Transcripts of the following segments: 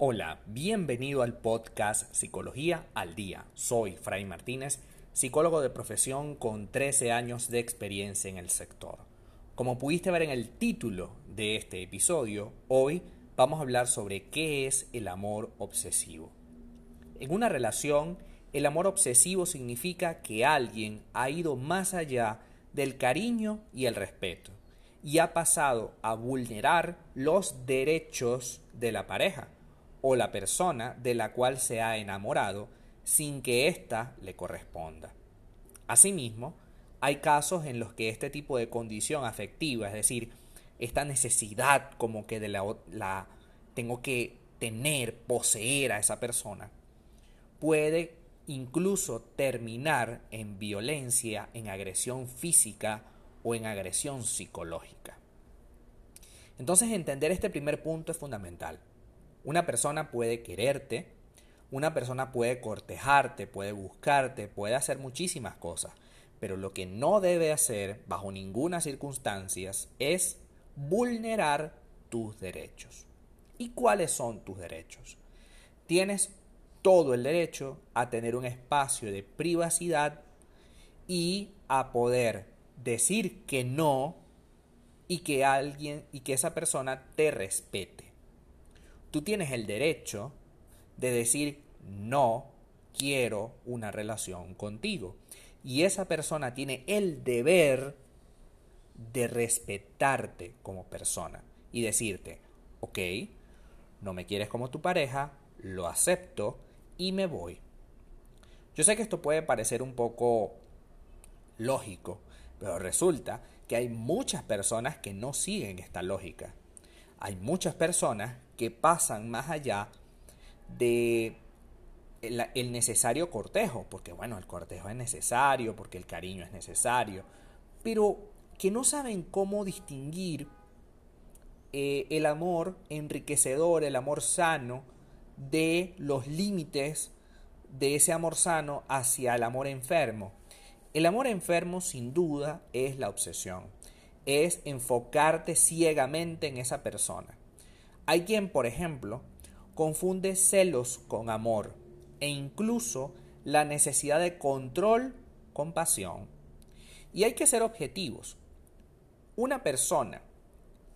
Hola, bienvenido al podcast Psicología al Día. Soy Fray Martínez, psicólogo de profesión con 13 años de experiencia en el sector. Como pudiste ver en el título de este episodio, hoy vamos a hablar sobre qué es el amor obsesivo. En una relación, el amor obsesivo significa que alguien ha ido más allá del cariño y el respeto y ha pasado a vulnerar los derechos de la pareja o la persona de la cual se ha enamorado sin que ésta le corresponda. Asimismo, hay casos en los que este tipo de condición afectiva, es decir, esta necesidad como que de la, la tengo que tener, poseer a esa persona, puede incluso terminar en violencia, en agresión física o en agresión psicológica. Entonces entender este primer punto es fundamental. Una persona puede quererte, una persona puede cortejarte, puede buscarte, puede hacer muchísimas cosas, pero lo que no debe hacer bajo ninguna circunstancia es vulnerar tus derechos. ¿Y cuáles son tus derechos? Tienes todo el derecho a tener un espacio de privacidad y a poder decir que no y que alguien y que esa persona te respete tú tienes el derecho de decir no quiero una relación contigo. Y esa persona tiene el deber de respetarte como persona y decirte, ok, no me quieres como tu pareja, lo acepto y me voy. Yo sé que esto puede parecer un poco lógico, pero resulta que hay muchas personas que no siguen esta lógica. Hay muchas personas que pasan más allá de el, necesario cortejo, porque bueno, el cortejo es necesario, porque el cariño es necesario, pero que no saben cómo distinguir eh, el amor enriquecedor, el amor sano, de los límites de ese amor sano hacia el amor enfermo. El amor enfermo sin duda es la obsesión, es enfocarte ciegamente en esa persona. Hay quien, por ejemplo, confunde celos con amor e incluso la necesidad de control con pasión. Y hay que ser objetivos. Una persona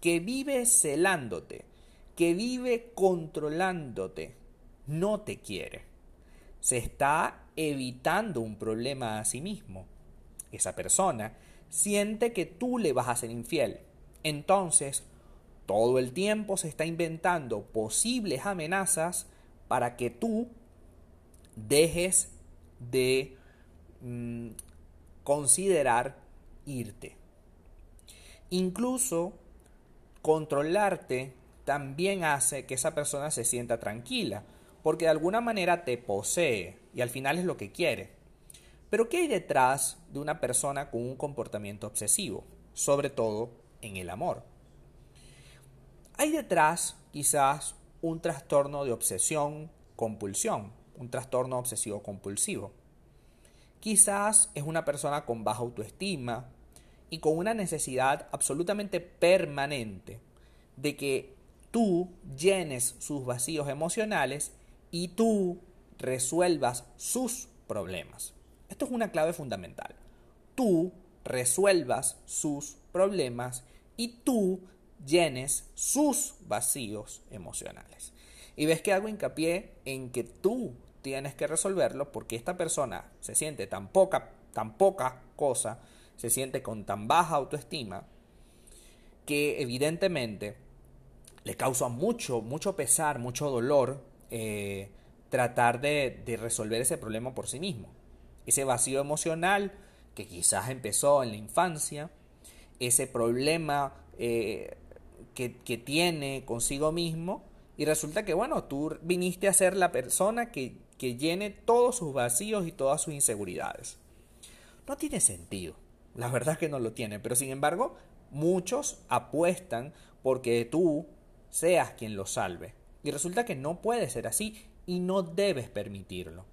que vive celándote, que vive controlándote, no te quiere. Se está evitando un problema a sí mismo. Esa persona siente que tú le vas a ser infiel. Entonces todo el tiempo se está inventando posibles amenazas para que tú dejes de mm, considerar irte. Incluso controlarte también hace que esa persona se sienta tranquila, porque de alguna manera te posee y al final es lo que quiere. Pero ¿qué hay detrás de una persona con un comportamiento obsesivo? Sobre todo en el amor. Hay detrás quizás un trastorno de obsesión, compulsión, un trastorno obsesivo compulsivo. Quizás es una persona con baja autoestima y con una necesidad absolutamente permanente de que tú llenes sus vacíos emocionales y tú resuelvas sus problemas. Esto es una clave fundamental. Tú resuelvas sus problemas y tú llenes sus vacíos emocionales. Y ves que hago hincapié en que tú tienes que resolverlo porque esta persona se siente tan poca, tan poca cosa, se siente con tan baja autoestima, que evidentemente le causa mucho, mucho pesar, mucho dolor eh, tratar de, resolver ese problema por sí mismo. Ese vacío emocional que quizás empezó en la infancia, ese problema eh, que, tiene consigo mismo y resulta que, bueno, tú viniste a ser la persona que, que llene todos sus vacíos y todas sus inseguridades. No tiene sentido. La verdad es que no lo tiene, pero sin embargo, muchos apuestan porque tú seas quien lo salve. Y resulta que no puede ser así y no debes permitirlo.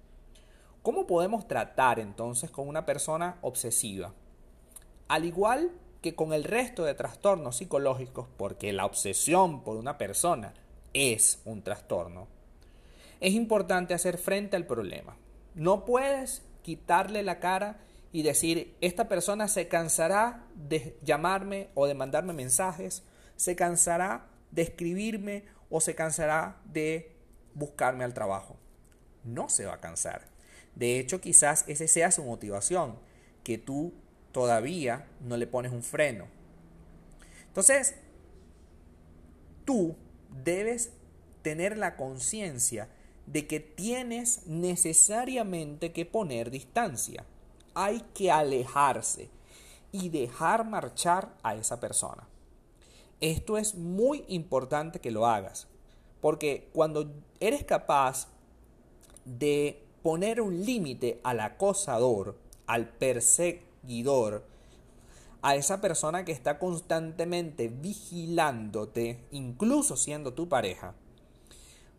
¿Cómo podemos tratar entonces con una persona obsesiva? Al igual que con el resto de trastornos psicológicos, porque la obsesión por una persona es un trastorno, es importante hacer frente al problema. No puedes quitarle la cara y decir, esta persona se cansará de llamarme o de mandarme mensajes, se cansará de escribirme o se cansará de buscarme al trabajo. No se va a cansar. De hecho, quizás ese sea su motivación, que tú todavía no le pones un freno. Entonces, tú debes tener la conciencia de que tienes necesariamente que poner distancia. Hay que alejarse y dejar marchar a esa persona. Esto es muy importante que lo hagas, porque cuando eres capaz de poner un límite al acosador, al a esa persona que está constantemente vigilándote, incluso siendo tu pareja,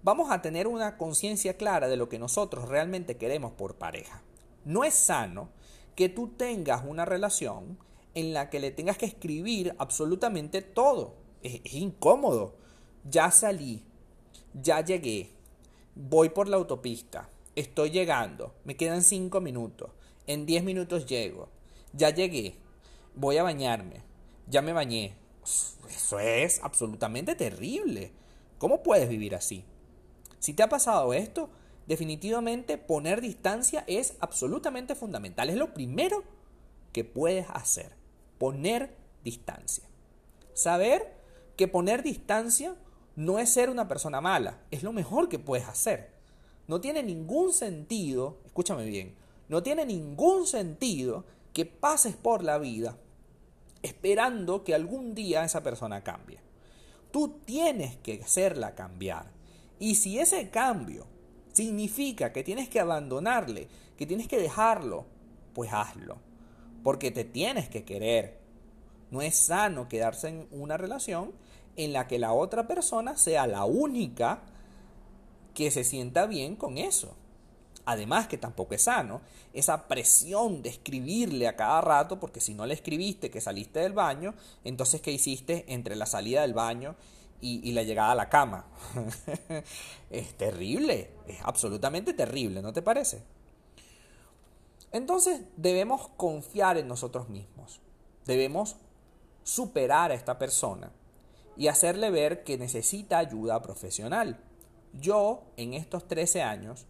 vamos a tener una conciencia clara de lo que nosotros realmente queremos por pareja. No es sano que tú tengas una relación en la que le tengas que escribir absolutamente todo. Es, incómodo. Ya salí, ya llegué, voy por la autopista, estoy llegando, me quedan cinco minutos, en diez minutos llego, ya llegué, voy a bañarme, ya me bañé. Eso es absolutamente terrible. ¿Cómo puedes vivir así? Si te ha pasado esto, definitivamente poner distancia es absolutamente fundamental. Es lo primero que puedes hacer. Poner distancia. Saber que poner distancia no es ser una persona mala. Es lo mejor que puedes hacer. No tiene ningún sentido, escúchame bien, no tiene ningún sentido que pases por la vida esperando que algún día esa persona cambie. Tú tienes que hacerla cambiar. Y si ese cambio significa que tienes que abandonarle, que tienes que dejarlo, pues hazlo. Porque te tienes que querer. No es sano quedarse en una relación en la que la otra persona sea la única que se sienta bien con eso. Además que tampoco es sano esa presión de escribirle a cada rato, porque si no le escribiste que saliste del baño, entonces ¿qué hiciste entre la salida del baño y, la llegada a la cama. es terrible, es absolutamente terrible, ¿no te parece? Entonces debemos confiar en nosotros mismos, debemos superar a esta persona y hacerle ver que necesita ayuda profesional. Yo en estos 13 años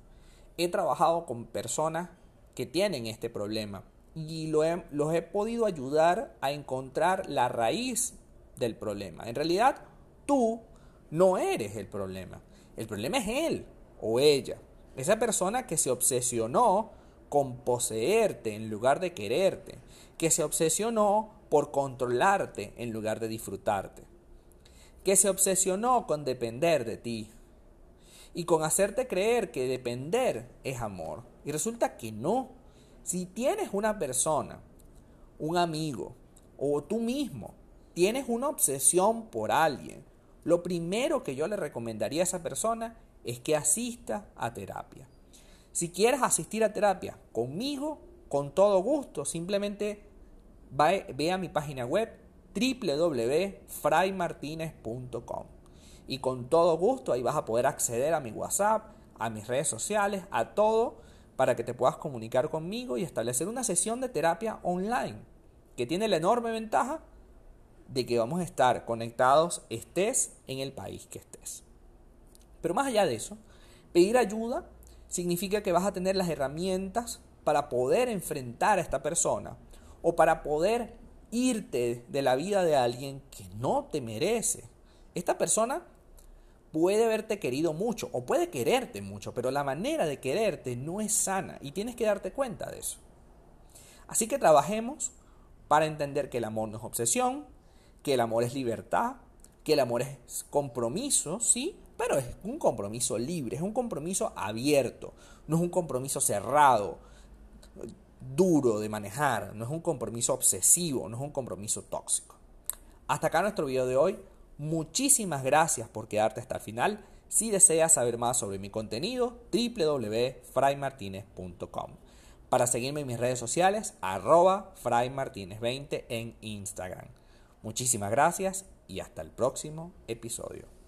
he trabajado con personas que tienen este problema y lo los he podido ayudar a encontrar la raíz del problema. En realidad, Tú no eres el problema. El problema es él o ella. Esa persona que se obsesionó con poseerte en lugar de quererte. Que se obsesionó por controlarte en lugar de disfrutarte. Que se obsesionó con depender de ti. Y con hacerte creer que depender es amor. Y resulta que no. Si tienes una persona, un amigo o tú mismo, tienes una obsesión por alguien, lo primero que yo le recomendaría a esa persona es que asista a terapia. Si quieres asistir a terapia conmigo, con todo gusto, simplemente ve a mi página web www.fraymartinez.com y con todo gusto ahí vas a poder acceder a mi WhatsApp, a mis redes sociales, a todo para que te puedas comunicar conmigo y establecer una sesión de terapia online que tiene la enorme ventaja de que vamos a estar conectados estés en el país que estés. Pero más allá de eso, pedir ayuda significa que vas a tener las herramientas para poder enfrentar a esta persona o para poder irte de la vida de alguien que no te merece. Esta persona puede haberte querido mucho o puede quererte mucho, pero la manera de quererte no es sana y tienes que darte cuenta de eso. Así que trabajemos para entender que el amor no es obsesión, que el amor es libertad, que el amor es compromiso, sí, pero es un compromiso libre, es un compromiso abierto, no es un compromiso cerrado, duro de manejar, no es un compromiso obsesivo, no es un compromiso tóxico. Hasta acá nuestro video de hoy. Muchísimas gracias por quedarte hasta el final. Si deseas saber más sobre mi contenido, www.fraymartinez.com. Para seguirme en mis redes sociales, arroba fraymartinez20 en Instagram. Muchísimas gracias y hasta el próximo episodio.